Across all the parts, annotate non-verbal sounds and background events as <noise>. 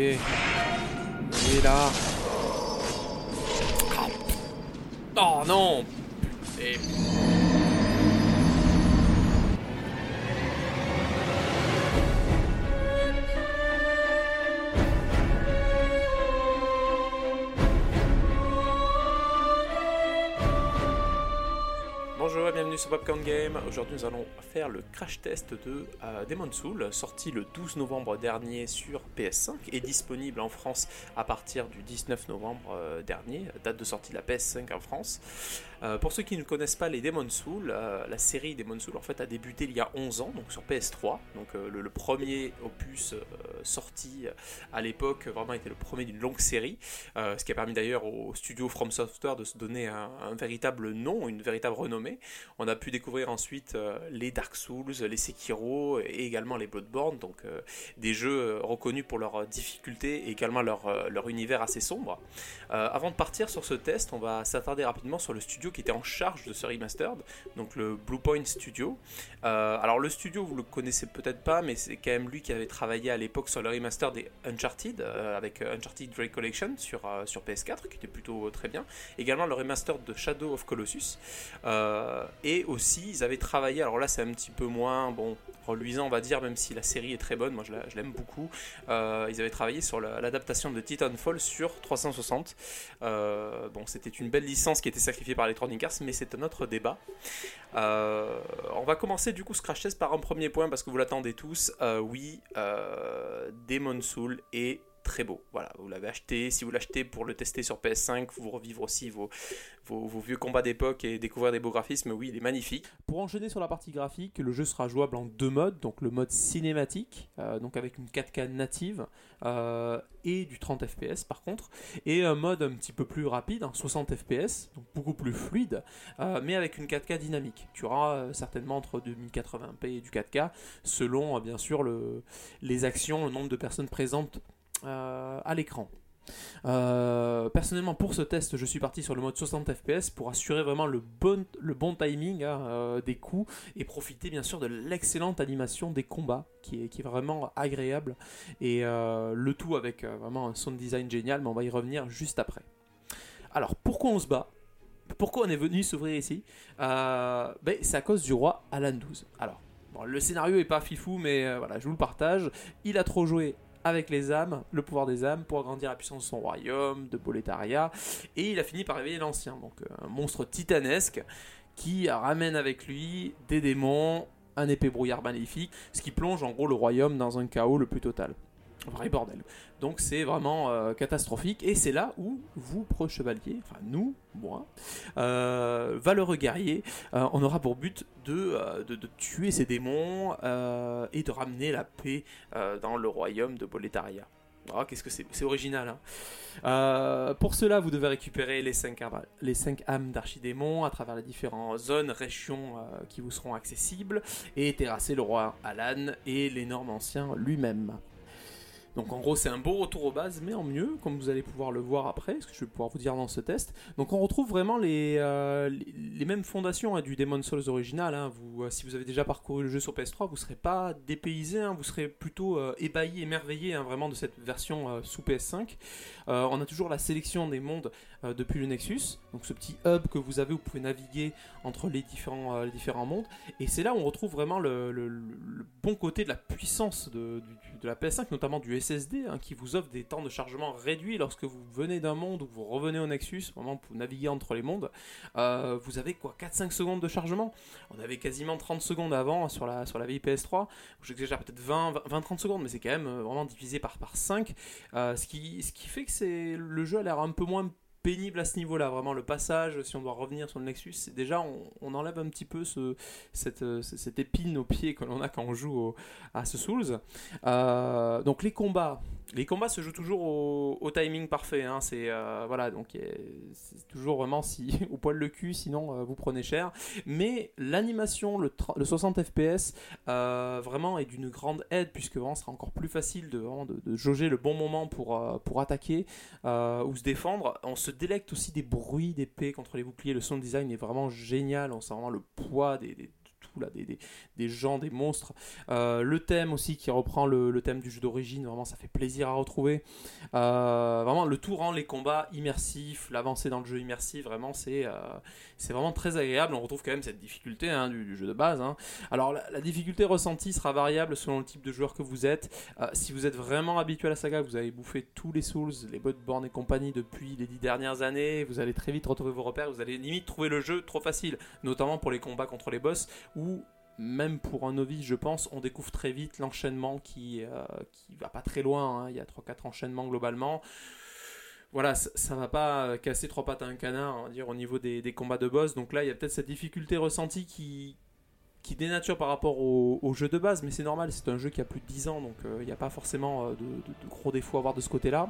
Allez. Allez là. Oh non. Bienvenue sur Popcorn Game. Aujourd'hui, nous allons faire le crash test de euh, Demon's Soul, sorti le 12 novembre dernier sur PS5 et disponible en France à partir du 19 novembre euh, dernier, date de sortie de la PS5 en France. Euh, pour ceux qui ne connaissent pas les Demon's Soul, euh, la série Demon's Soul en fait a débuté il y a 11 ans, donc sur PS3. Donc euh, le, premier opus sorti à l'époque vraiment était le premier d'une longue série, ce qui a permis d'ailleurs au studio From Software de se donner un, véritable nom, une véritable renommée. On a pu découvrir ensuite les Dark Souls, les Sekiro et également les Bloodborne, donc des jeux reconnus pour leur difficulté et également leur, univers assez sombre. Avant de partir sur ce test, on va s'attarder rapidement sur le studio qui était en charge de ce remastered, donc le Bluepoint Studio. Euh, alors le studio, vous le connaissez peut-être pas, mais c'est quand même lui qui avait travaillé à l'époque sur le remaster des Uncharted, euh, avec euh, Uncharted Ray Collection sur, sur PS4, qui était plutôt très bien. Également le remaster de Shadow of Colossus. Et aussi, ils avaient travaillé, alors là c'est un petit peu moins bon, reluisant, on va dire, même si la série est très bonne, moi je la- je l'aime beaucoup. Ils avaient travaillé sur la- l'adaptation de Titanfall sur 360. Euh, bon, c'était une belle licence qui était sacrifiée par Mais c'est un autre débat. Euh, on va commencer du coup ce crash test par un premier point parce que vous l'attendez tous. Euh, oui, euh, Demon Soul est très beau. Voilà, vous l'avez acheté. Si vous l'achetez pour le tester sur PS5, vous revivre aussi vos, vieux combats d'époque et découvrir des beaux graphismes, oui, il est magnifique. Pour enchaîner sur la partie graphique, le jeu sera jouable en deux modes, donc le mode cinématique, euh, donc avec une 4K native euh, et du 30 FPS par contre, et un mode un petit peu plus rapide, en 60 FPS, donc beaucoup plus fluide, euh, mais avec une 4K dynamique. Tu auras certainement entre 2080p et du 4K, selon bien sûr le, les actions, le nombre de personnes présentes à l'écran. Euh, personnellement, pour ce test, je suis parti sur le mode 60 FPS pour assurer vraiment le bon, timing hein, euh, des coups et profiter bien sûr de l'excellente animation des combats qui est, vraiment agréable et euh, le tout avec euh, vraiment un sound design génial, mais on va y revenir juste après. Alors, pourquoi on se bat? Pourquoi on est venu s'ouvrir ici? Euh, ben, C'est à cause du roi Alan XII. Alors, bon, le scénario est pas fifou, mais euh, voilà, je vous le partage. Il a trop joué avec les âmes, le pouvoir des âmes, pour agrandir la puissance de son royaume, de Boletaria, et il a fini par réveiller l'ancien, donc euh, un monstre titanesque qui ramène avec lui des démons, un épée brouillard maléfique, ce qui plonge en gros le royaume dans un chaos le plus total. Vrai bordel. Donc c'est vraiment euh, catastrophique, et c'est là où vous, pro chevalier, enfin nous, moi, euh, valeureux guerrier, euh, on aura pour but de, tuer ces démons et de ramener la paix dans le royaume de Boletaria. Ah, qu'est-ce que c'est? Original. Hein pour cela, vous devez récupérer les 5 âmes, les cinq âmes d'archidémons à travers les différentes zones, régions qui vous seront accessibles et terrasser le roi Alan et l'énorme ancien lui-même. Donc en gros c'est un beau retour aux bases mais en mieux comme vous allez pouvoir le voir après, ce que je vais pouvoir vous dire dans ce test. Donc on retrouve vraiment les, euh, les, mêmes fondations hein, du Demon's Souls original. hein. Euh, si vous avez déjà parcouru le jeu sur PS3 vous ne serez pas dépaysé, hein. vous serez plutôt euh, ébahi, émerveillé vraiment de cette version sous PS5. Euh, on a toujours la sélection des mondes euh, depuis le Nexus, donc ce petit hub que vous avez où vous pouvez naviguer entre les différents, euh, différents mondes. Et c'est là où on retrouve vraiment le, bon côté de la puissance de, la PS5, notamment du SSD, hein, qui vous offre des temps de chargement réduits lorsque vous venez d'un monde ou vous revenez au Nexus, vraiment pour naviguer entre les mondes. Euh, vous avez quoi 4-5 secondes de chargement? On avait quasiment 30 secondes avant sur la, sur la vieille PS3. J'exagère peut-être 20-30 secondes, mais c'est quand même vraiment divisé par, par 5. Euh, ce, qui, ce qui fait que le jeu a l'air un peu moins pénible à ce niveau-là. Vraiment, le passage, si on doit revenir sur le Nexus, déjà, on, enlève un petit peu ce, cette, euh, cette épine au pied que l'on a quand on joue à ce Souls. Euh, donc les combats, les combats se jouent toujours au, timing parfait. hein. C'est euh, voilà, donc c'est toujours vraiment si <laughs> au poil le cul, sinon vous prenez cher. Mais l'animation, le, tra- le 60 FPS, vraiment est d'une grande aide puisque vraiment sera encore plus facile de, de, de jauger le bon moment pour, pour attaquer ou se défendre. On se délecte aussi des bruits d'épée contre les boucliers. Le sound design est vraiment génial. On sent vraiment le poids des, des- là, des, gens, des monstres. le thème aussi qui reprend le, thème du jeu d'origine, vraiment ça fait plaisir à retrouver. vraiment, le tout rend les combats immersifs, l'avancée dans le jeu immersif, vraiment c'est c'est vraiment très agréable. On retrouve quand même cette difficulté hein, du, jeu de base. Hein. Alors la, difficulté ressentie sera variable selon le type de joueur que vous êtes. si vous êtes vraiment habitué à la saga, vous avez bouffé tous les Souls, les Bloodborne et compagnie depuis les dix dernières années, vous allez très vite retrouver vos repères, vous allez limite trouver le jeu trop facile, notamment pour les combats contre les boss, même pour un novice, je pense, on découvre très vite l'enchaînement qui, euh, qui va pas très loin, hein. il y a 3-4 enchaînements globalement voilà, ça, va pas casser trois pattes à un canard, dire, au niveau des, combats de boss. Donc là, il y a peut-être cette difficulté ressentie qui, qui dénature par rapport au, jeu de base, mais c'est normal, c'est un jeu qui a plus de 10 ans, donc euh, il n'y a pas forcément euh, de, gros défauts à voir de ce côté-là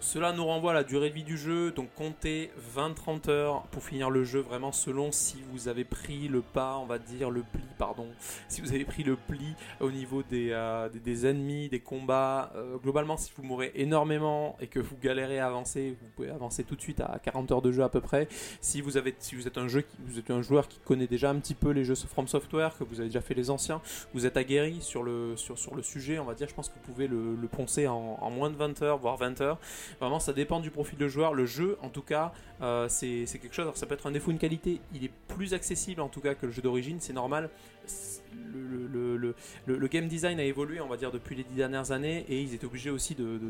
cela nous renvoie à la durée de vie du jeu, donc comptez 20-30 heures pour finir le jeu, vraiment selon si vous avez pris le pas, on va dire le pli, pardon, si vous avez pris le pli au niveau des, euh, des, ennemis, des combats. Euh, globalement, si vous mourrez énormément et que vous galérez à avancer, vous pouvez avancer tout de suite à 40 heures de jeu à peu près. Si vous, avez, si vous êtes un jeu, qui, vous êtes un joueur qui connaît déjà un petit peu les jeux From Software, que vous avez déjà fait les anciens, vous êtes aguerri sur le, sur, sur le sujet, on va dire, je pense que vous pouvez le, le poncer en, en moins de 20 heures, voire 20 heures. Vraiment, ça dépend du profil de joueur. Le jeu, en tout cas, euh, c'est quelque chose. Alors, ça peut être un défaut, une qualité. Il est plus accessible, en tout cas, que le jeu d'origine. C'est normal le, game design a évolué, on va dire, depuis les dix dernières années, et ils étaient obligés aussi de,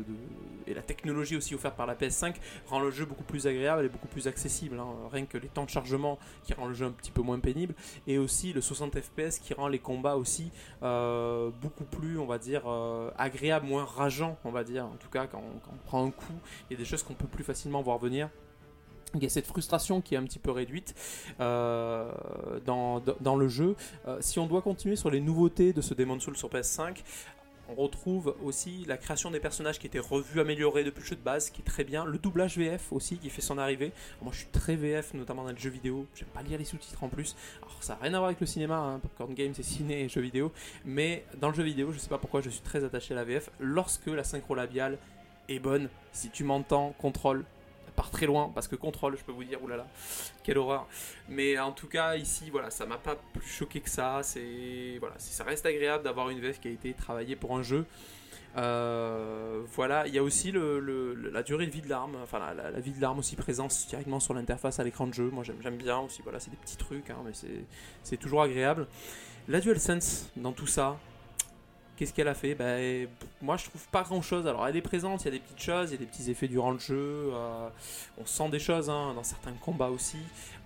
Et la technologie aussi offerte par la PS5 rend le jeu beaucoup plus agréable et beaucoup plus accessible. Hein. Rien que les temps de chargement qui rend le jeu un petit peu moins pénible, et aussi le 60 FPS qui rend les combats aussi euh, beaucoup plus, on va dire, euh, agréables, moins rageants, on va dire. En tout cas, quand on prend un coup, il y a des choses qu'on peut plus facilement voir venir il y a cette frustration qui est un petit peu réduite euh, dans, dans, le jeu. Euh, si on doit continuer sur les nouveautés de ce Demon Soul sur PS5, on retrouve aussi la création des personnages qui étaient revus, améliorés depuis le jeu de base, qui est très bien. Le doublage VF aussi qui fait son arrivée. Moi je suis très VF, notamment dans les jeux vidéo. J'aime pas lire les sous-titres en plus. Alors ça n'a rien à voir avec le cinéma, hein. Popcorn Game c'est ciné et jeux vidéo. Mais dans le jeu vidéo, je sais pas pourquoi je suis très attaché à la VF. Lorsque la synchro labiale est bonne, si tu m'entends, contrôle, très loin parce que contrôle, je peux vous dire, oulala, quelle horreur. Mais en tout cas, ici, voilà, ça m'a pas plus choqué que ça. C'est voilà, ça reste agréable d'avoir une VF qui a été travaillée pour un jeu. Euh, voilà, il y a aussi le, la durée de vie de l'arme, enfin la, vie de l'arme aussi présente directement sur l'interface à l'écran de jeu. Moi j'aime bien aussi, voilà, c'est des petits trucs, hein, mais c'est toujours agréable. La DualSense dans tout ça, Qu'est-ce qu'elle a fait? Ben, Moi, je trouve pas grand-chose. Alors, elle est présente, il y a des petites choses, il y a des petits effets durant le jeu. Euh, on sent des choses hein, dans certains combats aussi,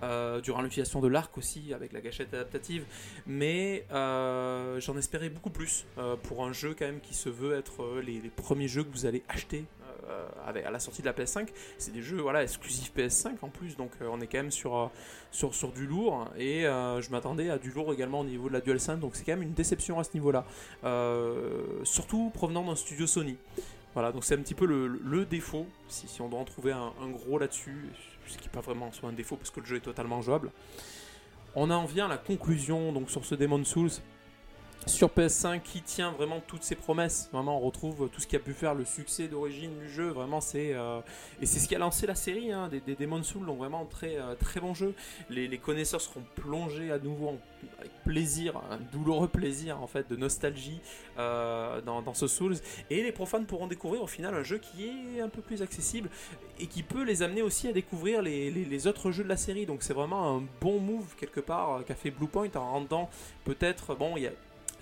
euh, durant l'utilisation de l'arc aussi, avec la gâchette adaptative. Mais euh, j'en espérais beaucoup plus pour un jeu quand même qui se veut être les, les premiers jeux que vous allez acheter euh, à la sortie de la PS5. C'est des jeux voilà, exclusifs PS5 en plus, donc euh, on est quand même sur, euh, sur, sur du lourd. Et je m'attendais à du lourd également au niveau de la DualSense, donc c'est quand même une déception à ce niveau-là. surtout provenant d'un studio Sony. Voilà, donc c'est un petit peu le, défaut, si, si, on doit en trouver un, gros là-dessus, ce qui n'est pas vraiment soit un défaut parce que le jeu est totalement jouable. On en vient à la conclusion donc sur ce Demon Souls sur PS5 qui tient vraiment toutes ses promesses. Vraiment, on retrouve tout ce qui a pu faire le succès d'origine du jeu. Vraiment, c'est euh, et c'est ce qui a lancé la série hein, des, des Demon's Souls. Donc vraiment très euh, très bon jeu. Les, connaisseurs seront plongés à nouveau avec plaisir, un douloureux plaisir en fait de nostalgie euh, dans, ce Souls. Et les profanes pourront découvrir au final un jeu qui est un peu plus accessible et qui peut les amener aussi à découvrir les, les autres jeux de la série. Donc c'est vraiment un bon move quelque part qu'a fait Bluepoint en rendant peut-être bon il y a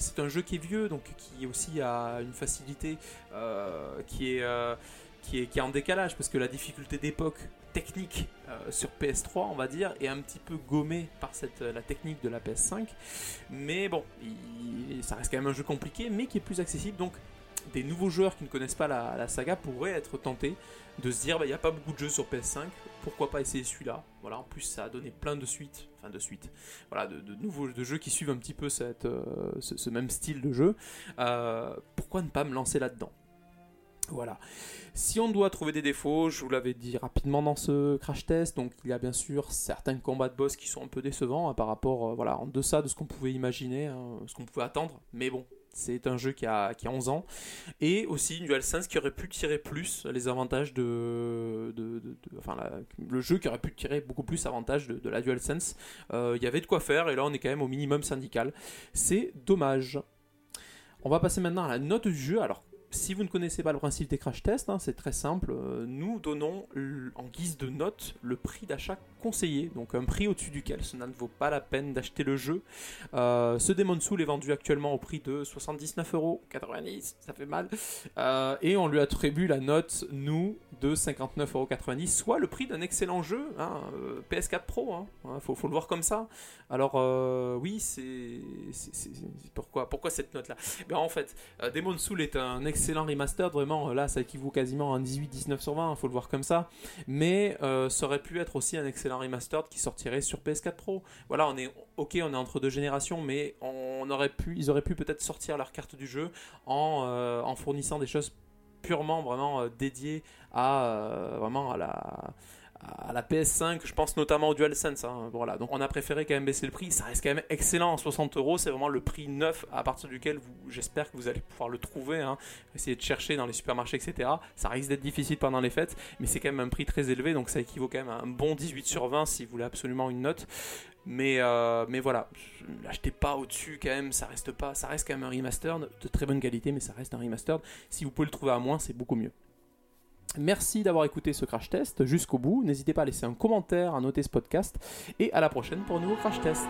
c'est un jeu qui est vieux, donc qui aussi a une facilité euh, qui, est, euh, qui, est, qui est en décalage, parce que la difficulté d'époque technique euh, sur PS3, on va dire, est un petit peu gommée par cette, la technique de la PS5. Mais bon, ça reste quand même un jeu compliqué, mais qui est plus accessible. Donc des nouveaux joueurs qui ne connaissent pas la, saga pourraient être tentés de se dire bah, il n'y a pas beaucoup de jeux sur PS5, pourquoi pas essayer celui-là? Voilà, en plus ça a donné plein de suites, enfin de suites, voilà, de, nouveaux jeux qui suivent un petit peu euh, ce, même style de jeu. Euh, pourquoi ne pas me lancer là-dedans? Voilà. Si on doit trouver des défauts, je vous l'avais dit rapidement dans ce crash test, donc il y a bien sûr certains combats de boss qui sont un peu décevants hein, par rapport, euh, voilà, en deçà de ce qu'on pouvait imaginer, hein, ce qu'on pouvait attendre, mais bon, c'est un jeu qui a, qui a 11 ans. Et aussi une DualSense qui aurait pu tirer plus les avantages de. enfin, le jeu qui aurait pu tirer beaucoup plus avantages de, la DualSense. Il y avait de quoi faire, et là on est quand même au minimum syndical. C'est dommage. On va passer maintenant à la note du jeu. Alors, si vous ne connaissez pas le principe des crash tests, hein, c'est très simple. Euh, nous donnons en guise de note le prix d'achat conseillé, donc un prix au-dessus duquel cela ne vaut pas la peine d'acheter le jeu. Euh, ce Demon Soul est vendu actuellement au prix de 79,90€, ça fait mal. Euh, et on lui attribue la note, nous, de 59,90€, soit le prix d'un excellent jeu, hein, PS4 Pro, hein, hein, faut, le voir comme ça. Alors oui, c'est... Pourquoi, pourquoi cette note-là? Ben, En fait, Demon Soul est un excellent remastered, vraiment, euh, là ça équivaut quasiment à un 18-19 sur 20, il faut le voir comme ça. Mais euh, ça aurait pu être aussi un excellent remastered qui sortirait sur PS4 Pro. Voilà, on est ok, on est entre deux générations, mais on aurait pu, ils auraient pu peut-être sortir leur carte du jeu en, euh, en fournissant des choses purement vraiment dédiées à vraiment à la à la PS5, je pense notamment au DualSense. Hein, voilà, donc on a préféré quand même baisser le prix. Ça reste quand même excellent, 60 euros, c'est vraiment le prix neuf à partir duquel j'espère que vous allez pouvoir le trouver. Hein. Essayez de chercher dans les supermarchés, etc. Ça risque d'être difficile pendant les fêtes, mais c'est quand même un prix très élevé, donc ça équivaut quand même à un bon 18 sur 20 si vous voulez absolument une note. Mais, euh, mais voilà, l'achetez pas au-dessus quand même, ça reste pas, ça reste quand même un remastered de très bonne qualité, mais ça reste un remastered. Si vous pouvez le trouver à moins, c'est beaucoup mieux. Merci d'avoir écouté ce crash test jusqu'au bout. N'hésitez pas à laisser un commentaire, à noter ce podcast. Et à la prochaine pour un nouveau crash test.